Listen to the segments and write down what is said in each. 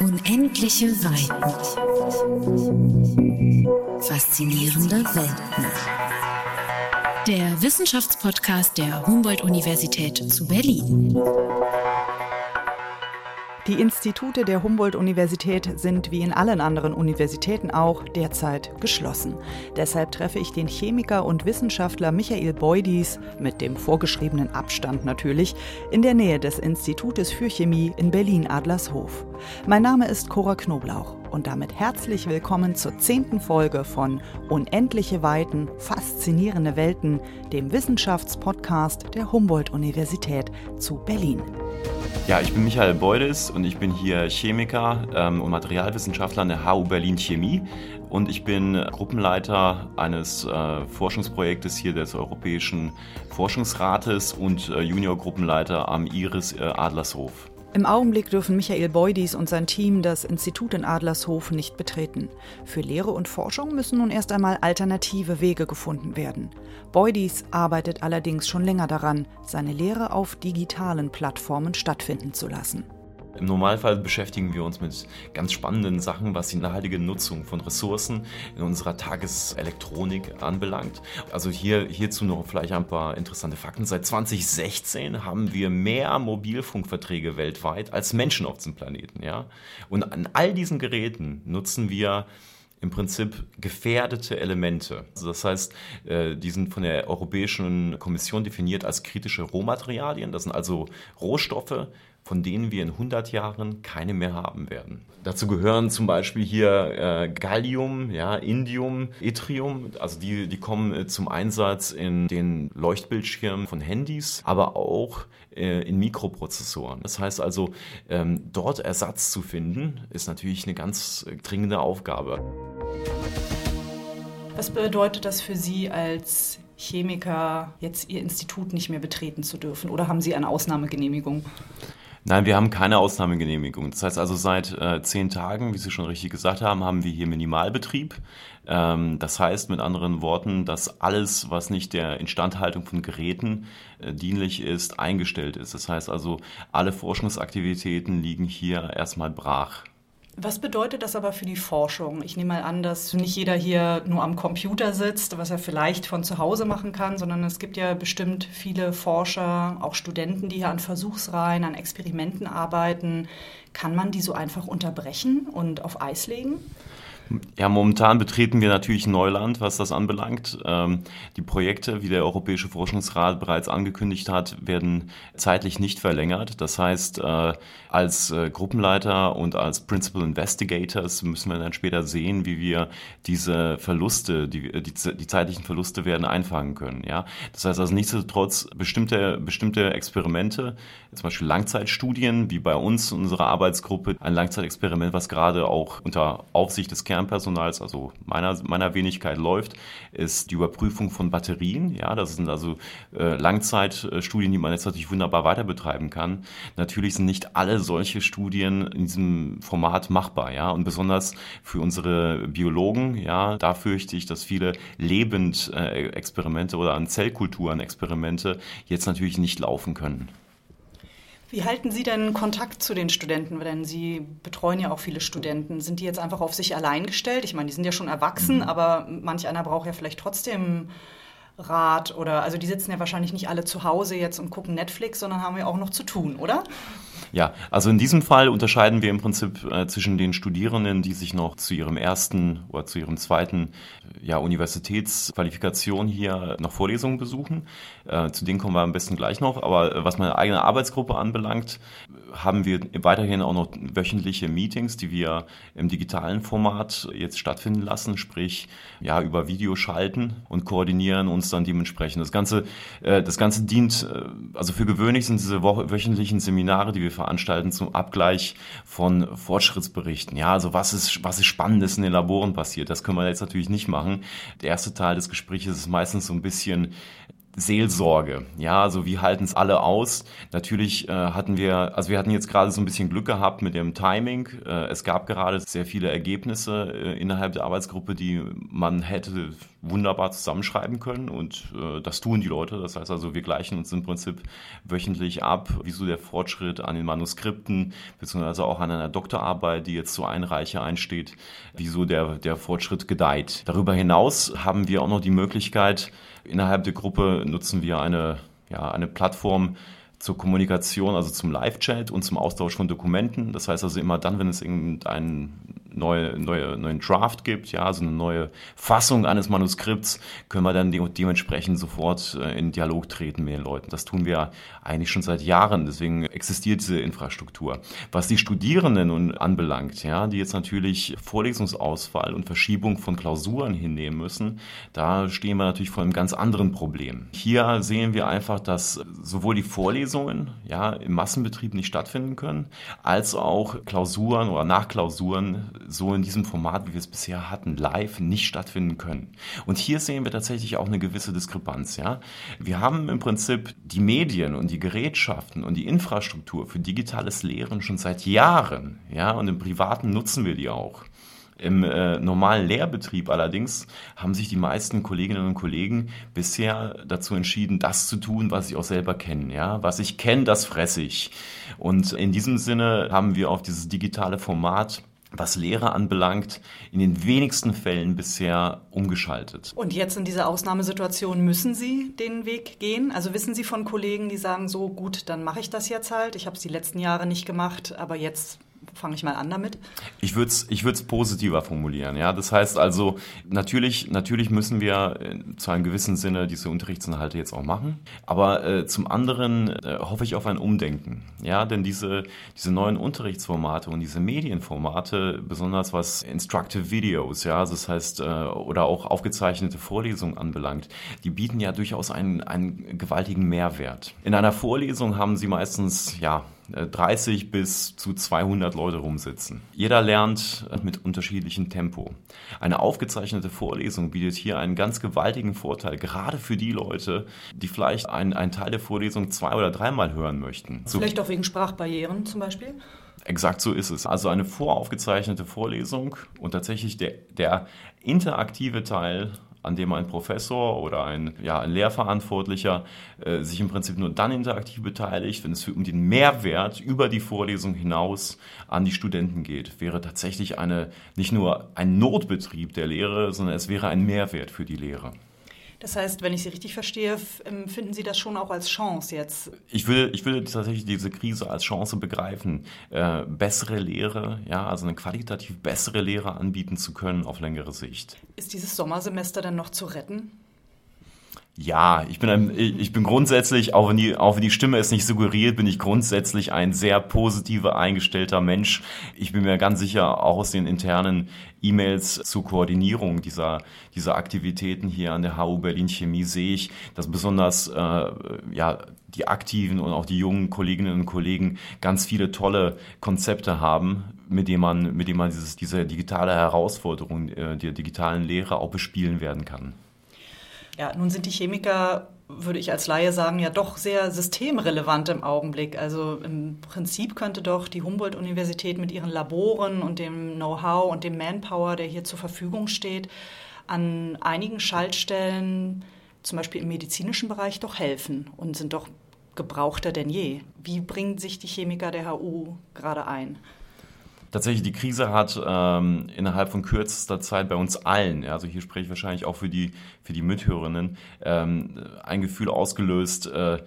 Unendliche Weiten. Faszinierende Welten. Der Wissenschaftspodcast der Humboldt-Universität zu Berlin. Die Institute der Humboldt-Universität sind wie in allen anderen Universitäten auch derzeit geschlossen. Deshalb treffe ich den Chemiker und Wissenschaftler Michael Beudis, mit dem vorgeschriebenen Abstand natürlich, in der Nähe des Institutes für Chemie in Berlin-Adlershof. Mein Name ist Cora Knoblauch und damit herzlich willkommen zur zehnten Folge von Unendliche Weiten, faszinierende Welten, dem Wissenschaftspodcast der Humboldt-Universität zu Berlin. Ja, ich bin Michael Beudes und ich bin hier Chemiker ähm, und Materialwissenschaftler an der HU Berlin Chemie und ich bin Gruppenleiter eines äh, Forschungsprojektes hier des Europäischen Forschungsrates und äh, Juniorgruppenleiter am IRIS äh, Adlershof. Im Augenblick dürfen Michael Beudis und sein Team das Institut in Adlershof nicht betreten. Für Lehre und Forschung müssen nun erst einmal alternative Wege gefunden werden. Beudis arbeitet allerdings schon länger daran, seine Lehre auf digitalen Plattformen stattfinden zu lassen. Im Normalfall beschäftigen wir uns mit ganz spannenden Sachen, was die nachhaltige Nutzung von Ressourcen in unserer Tageselektronik anbelangt. Also hier, hierzu noch vielleicht ein paar interessante Fakten. Seit 2016 haben wir mehr Mobilfunkverträge weltweit als Menschen auf diesem Planeten. Ja? Und an all diesen Geräten nutzen wir im Prinzip gefährdete Elemente. Also das heißt, äh, die sind von der Europäischen Kommission definiert als kritische Rohmaterialien. Das sind also Rohstoffe, von denen wir in 100 Jahren keine mehr haben werden. Dazu gehören zum Beispiel hier äh, Gallium, ja, Indium, Yttrium, also die, die kommen äh, zum Einsatz in den Leuchtbildschirmen von Handys, aber auch äh, in Mikroprozessoren. Das heißt also, ähm, dort Ersatz zu finden, ist natürlich eine ganz äh, dringende Aufgabe. Was bedeutet das für Sie als Chemiker, jetzt Ihr Institut nicht mehr betreten zu dürfen? Oder haben Sie eine Ausnahmegenehmigung? Nein, wir haben keine Ausnahmegenehmigung. Das heißt also, seit äh, zehn Tagen, wie Sie schon richtig gesagt haben, haben wir hier Minimalbetrieb. Ähm, das heißt mit anderen Worten, dass alles, was nicht der Instandhaltung von Geräten äh, dienlich ist, eingestellt ist. Das heißt also, alle Forschungsaktivitäten liegen hier erstmal brach. Was bedeutet das aber für die Forschung? Ich nehme mal an, dass nicht jeder hier nur am Computer sitzt, was er vielleicht von zu Hause machen kann, sondern es gibt ja bestimmt viele Forscher, auch Studenten, die hier an Versuchsreihen, an Experimenten arbeiten. Kann man die so einfach unterbrechen und auf Eis legen? Ja, momentan betreten wir natürlich Neuland, was das anbelangt. Ähm, die Projekte, wie der Europäische Forschungsrat bereits angekündigt hat, werden zeitlich nicht verlängert. Das heißt, äh, als äh, Gruppenleiter und als Principal Investigators müssen wir dann später sehen, wie wir diese Verluste, die, die, die zeitlichen Verluste werden einfangen können. Ja, das heißt also nichtsdestotrotz bestimmte, bestimmte Experimente, zum Beispiel Langzeitstudien, wie bei uns, unserer Arbeitsgruppe, ein Langzeitexperiment, was gerade auch unter Aufsicht des Kern Kernpersonals, also meiner, meiner Wenigkeit läuft, ist die Überprüfung von Batterien. Ja, das sind also äh, Langzeitstudien, die man jetzt natürlich wunderbar weiter betreiben kann. Natürlich sind nicht alle solche Studien in diesem Format machbar, ja, und besonders für unsere Biologen, ja, da fürchte ich, dass viele Lebendexperimente oder an Zellkulturen Experimente jetzt natürlich nicht laufen können. Wie halten Sie denn Kontakt zu den Studenten? Denn Sie betreuen ja auch viele Studenten. Sind die jetzt einfach auf sich allein gestellt? Ich meine, die sind ja schon erwachsen, mhm. aber manch einer braucht ja vielleicht trotzdem Rat oder also die sitzen ja wahrscheinlich nicht alle zu Hause jetzt und gucken Netflix, sondern haben ja auch noch zu tun, oder? Ja, also in diesem Fall unterscheiden wir im Prinzip äh, zwischen den Studierenden, die sich noch zu ihrem ersten oder zu ihrem zweiten ja, Universitätsqualifikation hier noch Vorlesungen besuchen. Äh, zu denen kommen wir am besten gleich noch. Aber äh, was meine eigene Arbeitsgruppe anbelangt, haben wir weiterhin auch noch wöchentliche Meetings, die wir im digitalen Format jetzt stattfinden lassen, sprich ja über Video schalten und koordinieren uns dann dementsprechend. Das Ganze, äh, das Ganze dient, äh, also für gewöhnlich sind diese wöchentlichen Seminare, die wir veranstalten zum Abgleich von Fortschrittsberichten. Ja, also was ist, was ist Spannendes in den Laboren passiert? Das können wir jetzt natürlich nicht machen. Der erste Teil des Gesprächs ist meistens so ein bisschen Seelsorge. Ja, also wie halten es alle aus? Natürlich äh, hatten wir, also wir hatten jetzt gerade so ein bisschen Glück gehabt mit dem Timing. Äh, es gab gerade sehr viele Ergebnisse äh, innerhalb der Arbeitsgruppe, die man hätte wunderbar zusammenschreiben können und äh, das tun die Leute. Das heißt also, wir gleichen uns im Prinzip wöchentlich ab, wieso der Fortschritt an den Manuskripten, beziehungsweise auch an einer Doktorarbeit, die jetzt zur Einreiche einsteht, wieso der, der Fortschritt gedeiht. Darüber hinaus haben wir auch noch die Möglichkeit, innerhalb der Gruppe nutzen wir eine, ja, eine Plattform, zur Kommunikation, also zum Live-Chat und zum Austausch von Dokumenten. Das heißt also immer dann, wenn es irgendeinen neue, neue, neuen Draft gibt, ja, also eine neue Fassung eines Manuskripts, können wir dann de dementsprechend sofort äh, in Dialog treten mit den Leuten. Das tun wir eigentlich schon seit Jahren, deswegen existiert diese Infrastruktur. Was die Studierenden nun anbelangt, ja, die jetzt natürlich Vorlesungsausfall und Verschiebung von Klausuren hinnehmen müssen, da stehen wir natürlich vor einem ganz anderen Problem. Hier sehen wir einfach, dass sowohl die Vorlesungen ja, im Massenbetrieb nicht stattfinden können, als auch Klausuren oder Nachklausuren so in diesem Format, wie wir es bisher hatten, live nicht stattfinden können. Und hier sehen wir tatsächlich auch eine gewisse Diskrepanz. Ja? Wir haben im Prinzip die Medien und die Gerätschaften und die Infrastruktur für digitales Lehren schon seit Jahren. Ja? Und im Privaten nutzen wir die auch. Im äh, normalen Lehrbetrieb allerdings haben sich die meisten Kolleginnen und Kollegen bisher dazu entschieden, das zu tun, was sie auch selber kennen. Ja? Was ich kenne, das fresse ich. Und in diesem Sinne haben wir auf dieses digitale Format was Lehre anbelangt, in den wenigsten Fällen bisher umgeschaltet. Und jetzt in dieser Ausnahmesituation müssen Sie den Weg gehen? Also wissen Sie von Kollegen, die sagen, so gut, dann mache ich das jetzt halt. Ich habe es die letzten Jahre nicht gemacht, aber jetzt fange ich mal an damit? Ich würde es ich positiver formulieren. Ja? Das heißt also, natürlich, natürlich müssen wir äh, zu einem gewissen Sinne diese Unterrichtsinhalte jetzt auch machen. Aber äh, zum anderen äh, hoffe ich auf ein Umdenken. Ja? Denn diese, diese neuen Unterrichtsformate und diese Medienformate, besonders was Instructive Videos, ja, das heißt, äh, oder auch aufgezeichnete Vorlesungen anbelangt, die bieten ja durchaus einen, einen gewaltigen Mehrwert. In einer Vorlesung haben sie meistens, ja, 30 äh, bis zu 200 Leute rumsitzen. Jeder lernt mit unterschiedlichem Tempo. Eine aufgezeichnete Vorlesung bietet hier einen ganz gewaltigen Vorteil, gerade für die Leute, die vielleicht einen, einen Teil der Vorlesung zwei- oder dreimal hören möchten. So vielleicht auch wegen Sprachbarrieren zum Beispiel? Exakt so ist es. Also eine voraufgezeichnete Vorlesung und tatsächlich der, der interaktive Teil an dem ein Professor oder ein, ja, ein Lehrverantwortlicher äh, sich im Prinzip nur dann interaktiv beteiligt, wenn es um den Mehrwert über die Vorlesung hinaus an die Studenten geht. Wäre tatsächlich eine, nicht nur ein Notbetrieb der Lehre, sondern es wäre ein Mehrwert für die Lehre. Das heißt, wenn ich Sie richtig verstehe, empfinden Sie das schon auch als Chance jetzt? Ich würde, ich würde tatsächlich diese Krise als Chance begreifen, äh, bessere Lehre, ja, also eine qualitativ bessere Lehre anbieten zu können auf längere Sicht. Ist dieses Sommersemester dann noch zu retten? Ja, ich bin, ein, ich bin grundsätzlich, auch wenn, die, auch wenn die Stimme es nicht suggeriert, bin ich grundsätzlich ein sehr positiver, eingestellter Mensch. Ich bin mir ganz sicher, auch aus den internen E-Mails zur Koordinierung dieser, dieser Aktivitäten hier an der HU Berlin Chemie sehe ich, dass besonders äh, ja, die aktiven und auch die jungen Kolleginnen und Kollegen ganz viele tolle Konzepte haben, mit denen man, mit denen man dieses, diese digitale Herausforderung äh, der digitalen Lehre auch bespielen werden kann. Ja, nun sind die Chemiker, würde ich als Laie sagen, ja doch sehr systemrelevant im Augenblick. Also im Prinzip könnte doch die Humboldt-Universität mit ihren Laboren und dem Know-how und dem Manpower, der hier zur Verfügung steht, an einigen Schaltstellen, zum Beispiel im medizinischen Bereich, doch helfen und sind doch gebrauchter denn je. Wie bringen sich die Chemiker der HU gerade ein? Tatsächlich die Krise hat ähm, innerhalb von kürzester Zeit bei uns allen, also hier spreche ich wahrscheinlich auch für die, für die Mithörerinnen, ähm, ein Gefühl ausgelöst, äh,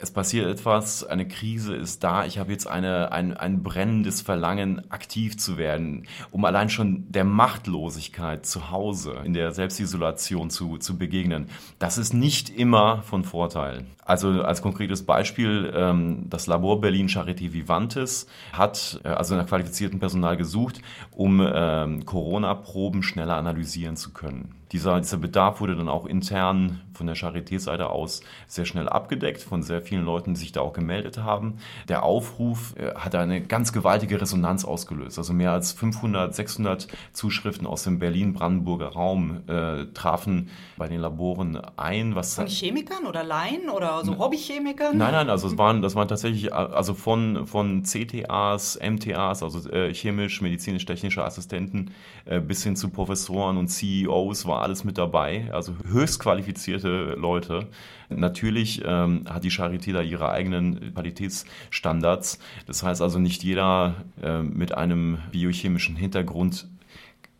es passiert etwas, eine Krise ist da, ich habe jetzt eine, ein, ein brennendes Verlangen, aktiv zu werden, um allein schon der Machtlosigkeit zu Hause, in der Selbstisolation zu, zu begegnen. Das ist nicht immer von Vorteil. Also als konkretes Beispiel, ähm, das Labor Berlin Charité Vivantes hat äh, also nach qualifiziertem Personal gesucht, um ähm, Corona-Proben schneller analysieren zu können. Dieser, dieser Bedarf wurde dann auch intern von der Charité-Seite aus sehr schnell abgedeckt von sehr vielen Leuten, die sich da auch gemeldet haben. Der Aufruf äh, hat eine ganz gewaltige Resonanz ausgelöst. Also mehr als 500, 600 Zuschriften aus dem Berlin-Brandenburger Raum äh, trafen bei den Laboren ein. Was von Chemikern oder Laien oder so Hobbychemikern? Nein, nein, also es waren, das waren tatsächlich also von, von CTAs, MTAs, also äh, chemisch, medizinisch-technische Assistenten äh, bis hin zu Professoren und CEOs war alles mit dabei. Also höchst qualifizierte Leute. Natürlich ähm, hat die Charité da ihre eigenen Qualitätsstandards. Das heißt also, nicht jeder äh, mit einem biochemischen Hintergrund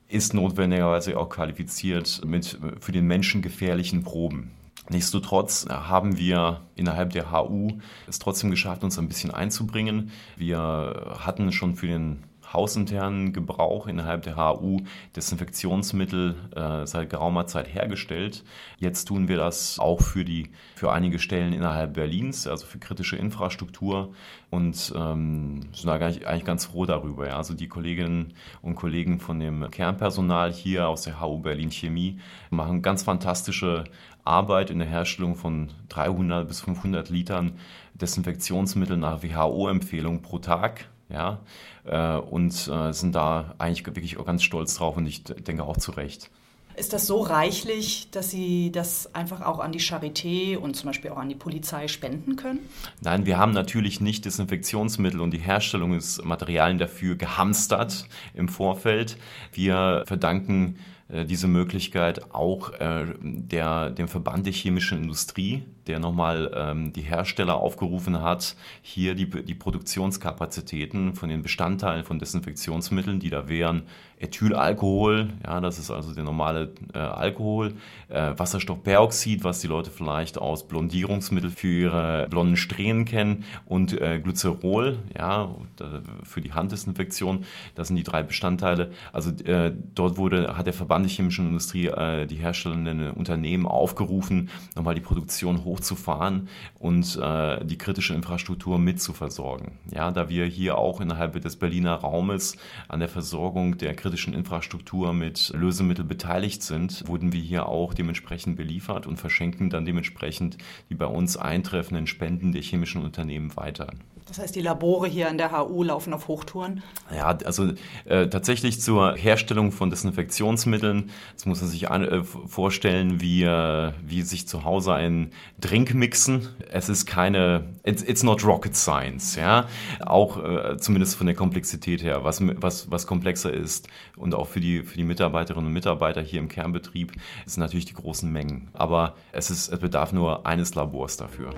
ist notwendigerweise auch qualifiziert mit für den Menschen gefährlichen Proben. Nichtsdestotrotz haben wir innerhalb der HU es trotzdem geschafft, uns ein bisschen einzubringen. Wir hatten schon für den hausinternen Gebrauch innerhalb der HU Desinfektionsmittel äh, seit geraumer Zeit hergestellt. Jetzt tun wir das auch für, die, für einige Stellen innerhalb Berlins, also für kritische Infrastruktur und ähm, sind da eigentlich, ganz froh darüber. Ja. Also die Kolleginnen und Kollegen von dem Kernpersonal hier aus der HU Berlin Chemie machen ganz fantastische Arbeit in der Herstellung von 300 bis 500 Litern Desinfektionsmittel nach WHO-Empfehlung pro Tag ja, äh, und äh, sind da eigentlich wirklich auch ganz stolz drauf und ich denke auch zu Recht. Ist das so reichlich, dass Sie das einfach auch an die Charité und zum Beispiel auch an die Polizei spenden können? Nein, wir haben natürlich nicht Desinfektionsmittel und die Herstellung des Materialien dafür gehamstert im Vorfeld. Wir verdanken diese Möglichkeit auch äh, der, dem Verband der chemischen Industrie, der nochmal ähm, die Hersteller aufgerufen hat, hier die, die Produktionskapazitäten von den Bestandteilen von Desinfektionsmitteln, die da wären Ethylalkohol, ja, das ist also der normale äh, Alkohol, äh, Wasserstoffperoxid, was die Leute vielleicht aus Blondierungsmittel für ihre blonden Strähnen kennen und äh, Glycerol, ja, für die Handdesinfektion. Das sind die drei Bestandteile. Also äh, dort wurde, hat der Verband der chemischen Industrie äh, die herstellenden Unternehmen aufgerufen, nochmal die Produktion hochzufahren und äh, die kritische Infrastruktur mitzuversorgen. Ja, da wir hier auch innerhalb des Berliner Raumes an der Versorgung der kritischen Infrastruktur mit Lösemitteln beteiligt sind, wurden wir hier auch dementsprechend beliefert und verschenken dann dementsprechend die bei uns eintreffenden Spenden der chemischen Unternehmen weiter. Das heißt, die Labore hier an der HU laufen auf Hochtouren? Ja, also äh, tatsächlich zur Herstellung von Desinfektionsmitteln, das muss man sich an, äh, vorstellen, wie, äh, wie sich zu Hause ein Drink mixen. Es ist keine, it's, it's not rocket science, ja. Auch äh, zumindest von der Komplexität her. Was, was, was komplexer ist und auch für die, für die Mitarbeiterinnen und Mitarbeiter hier im Kernbetrieb sind natürlich die großen Mengen. Aber es, ist, es bedarf nur eines Labors dafür.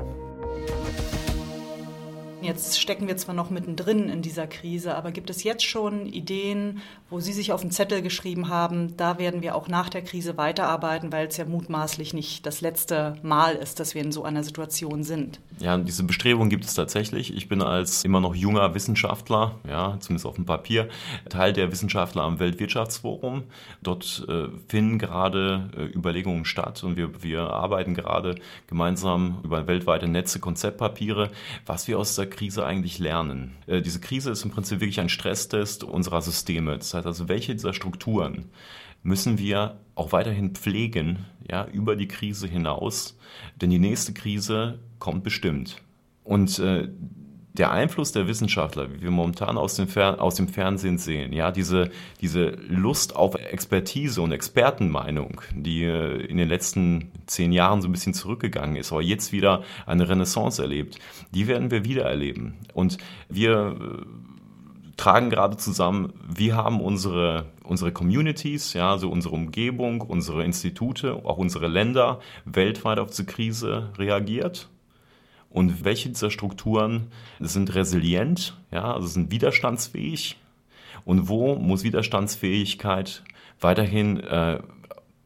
Jetzt stecken wir zwar noch mittendrin in dieser Krise, aber gibt es jetzt schon Ideen, wo Sie sich auf den Zettel geschrieben haben, da werden wir auch nach der Krise weiterarbeiten, weil es ja mutmaßlich nicht das letzte Mal ist, dass wir in so einer Situation sind? Ja, diese Bestrebung gibt es tatsächlich. Ich bin als immer noch junger Wissenschaftler, ja, zumindest auf dem Papier, Teil der Wissenschaftler am Weltwirtschaftsforum. Dort äh, finden gerade äh, Überlegungen statt und wir, wir arbeiten gerade gemeinsam über weltweite Netze, Konzeptpapiere, was wir aus der Krise eigentlich lernen. Äh, diese Krise ist im Prinzip wirklich ein Stresstest unserer Systeme. Das heißt also, welche dieser Strukturen müssen wir auch weiterhin pflegen, ja, über die Krise hinaus, denn die nächste Krise kommt bestimmt. Und äh, der Einfluss der Wissenschaftler, wie wir momentan aus dem, Fer aus dem Fernsehen sehen, ja, diese, diese Lust auf Expertise und Expertenmeinung, die äh, in den letzten zehn Jahren so ein bisschen zurückgegangen ist, aber jetzt wieder eine Renaissance erlebt, die werden wir wieder erleben. Und wir äh, tragen gerade zusammen, wie haben unsere, unsere Communities, ja, also unsere Umgebung, unsere Institute, auch unsere Länder weltweit auf diese Krise reagiert und welche dieser Strukturen sind resilient, ja, also sind widerstandsfähig und wo muss Widerstandsfähigkeit weiterhin äh,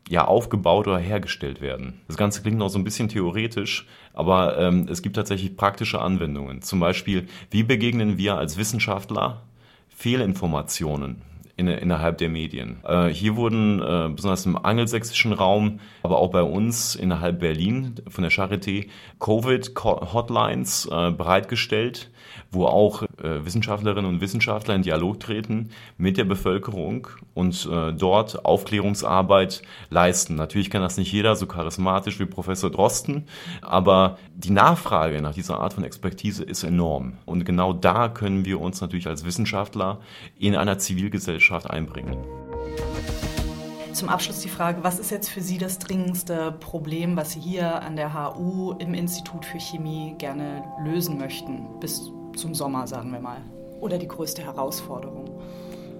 ja, aufgebaut oder hergestellt werden. Das Ganze klingt noch so ein bisschen theoretisch, aber ähm, es gibt tatsächlich praktische Anwendungen. Zum Beispiel, wie begegnen wir als Wissenschaftler Fehlinformationen? In, innerhalb der Medien. Äh, hier wurden äh, besonders im angelsächsischen Raum, aber auch bei uns innerhalb Berlin von der Charité Covid-Hotlines äh, bereitgestellt, wo auch äh, Wissenschaftlerinnen und Wissenschaftler in Dialog treten mit der Bevölkerung und äh, dort Aufklärungsarbeit leisten. Natürlich kann das nicht jeder so charismatisch wie Professor Drosten, aber die Nachfrage nach dieser Art von Expertise ist enorm. Und genau da können wir uns natürlich als Wissenschaftler in einer Zivilgesellschaft einbringen. Zum Abschluss die Frage, was ist jetzt für Sie das dringendste Problem, was Sie hier an der HU im Institut für Chemie gerne lösen möchten, bis zum Sommer, sagen wir mal? Oder die größte Herausforderung?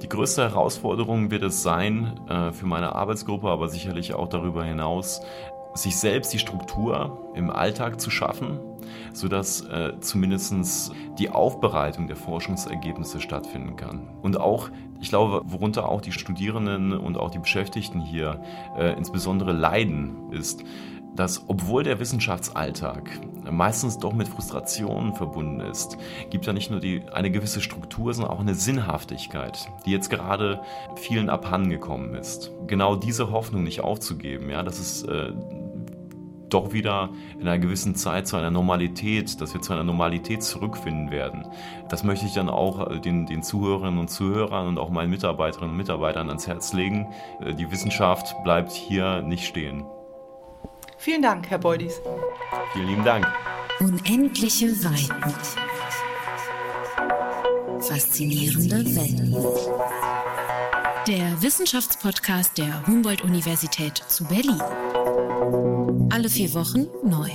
Die größte Herausforderung wird es sein, äh, für meine Arbeitsgruppe, aber sicherlich auch darüber hinaus, sich selbst die Struktur im Alltag zu schaffen, sodass äh, zumindest die Aufbereitung der Forschungsergebnisse stattfinden kann. Und auch, ich glaube, worunter auch die Studierenden und auch die Beschäftigten hier äh, insbesondere leiden, ist, dass obwohl der Wissenschaftsalltag meistens doch mit Frustrationen verbunden ist, gibt ja nicht nur die, eine gewisse Struktur, sondern auch eine Sinnhaftigkeit, die jetzt gerade vielen abhandengekommen ist. Genau diese Hoffnung nicht aufzugeben, ja, das ist äh, doch wieder in einer gewissen Zeit zu einer Normalität, dass wir zu einer Normalität zurückfinden werden. Das möchte ich dann auch äh, den, den Zuhörerinnen und Zuhörern und auch meinen Mitarbeiterinnen und Mitarbeitern ans Herz legen. Äh, die Wissenschaft bleibt hier nicht stehen. Vielen Dank, Herr Beudis. Vielen lieben Dank. Unendliche Weiten. Faszinierende Welt. Der Wissenschaftspodcast der Humboldt-Universität zu Berlin. Alle vier Wochen neu.